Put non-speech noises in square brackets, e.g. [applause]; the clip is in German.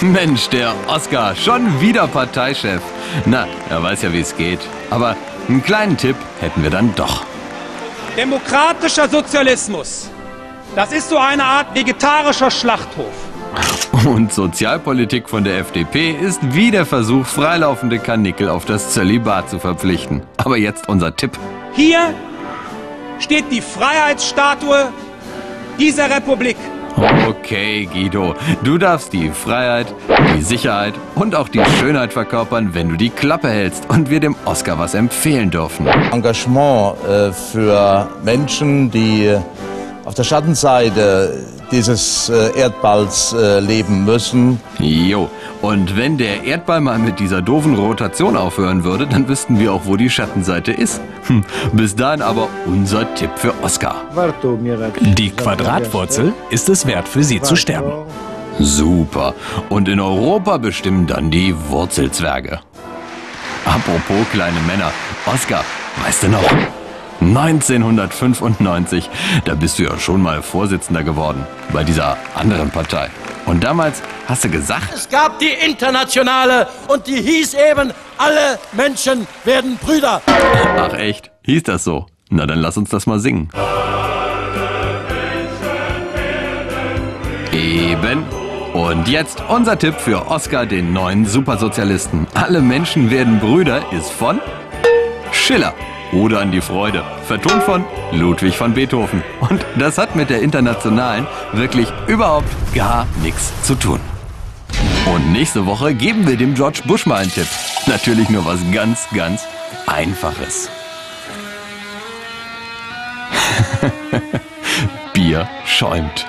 Mensch, der Oscar, schon wieder Parteichef. Na, er weiß ja, wie es geht. Aber einen kleinen Tipp hätten wir dann doch. Demokratischer Sozialismus. Das ist so eine Art vegetarischer Schlachthof. Und Sozialpolitik von der FDP ist wie der Versuch, freilaufende Karnickel auf das Zölibat zu verpflichten. Aber jetzt unser Tipp. Hier steht die Freiheitsstatue dieser Republik. Okay, Guido, du darfst die Freiheit, die Sicherheit und auch die Schönheit verkörpern, wenn du die Klappe hältst und wir dem Oscar was empfehlen dürfen. Engagement äh, für Menschen, die auf der Schattenseite dieses äh, Erdballs äh, leben müssen. Jo, und wenn der Erdball mal mit dieser doofen Rotation aufhören würde, dann wüssten wir auch, wo die Schattenseite ist. Hm, bis dahin aber unser Tipp für Oscar. Die Quadratwurzel ist es wert, für sie zu sterben. Super. Und in Europa bestimmen dann die Wurzelzwerge. Apropos kleine Männer. Oscar, weißt du noch? 1995, da bist du ja schon mal Vorsitzender geworden bei dieser anderen Partei. Und damals hast du gesagt, Es gab die Internationale und die hieß eben, alle Menschen werden Brüder. ach echt, hieß das so? Na dann lass uns das mal singen. Eben. Und jetzt unser Tipp für Oscar, den neuen Supersozialisten. Alle Menschen werden Brüder ist von Schiller. Oder an die Freude. Vertont von Ludwig van Beethoven. Und das hat mit der internationalen wirklich überhaupt gar nichts zu tun. Und nächste Woche geben wir dem George Bush mal einen Tipp. Natürlich nur was ganz, ganz Einfaches. [laughs] Bier schäumt.